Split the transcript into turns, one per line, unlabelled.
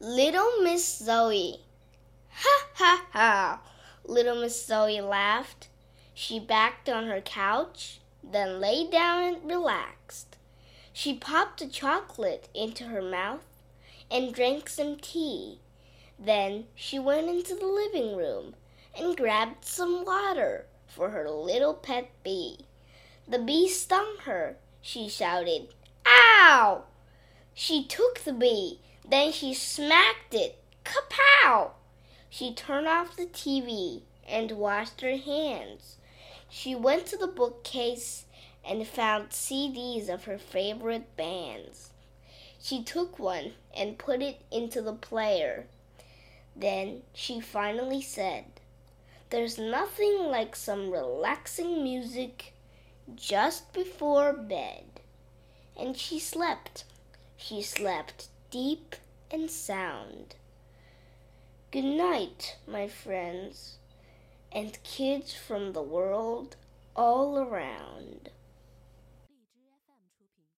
Little Miss Zoe. Ha ha ha! Little Miss Zoe laughed. She backed on her couch, then lay down and relaxed. She popped a chocolate into her mouth and drank some tea. Then she went into the living room and grabbed some water for her little pet bee. The bee stung her. She shouted, Ow! She took the bee, then she smacked it. Kapow! She turned off the TV and washed her hands. She went to the bookcase and found CDs of her favorite bands. She took one and put it into the player. Then she finally said, There's nothing like some relaxing music just before bed. And she slept. She slept deep and sound. Good night, my friends, and kids from the world all around.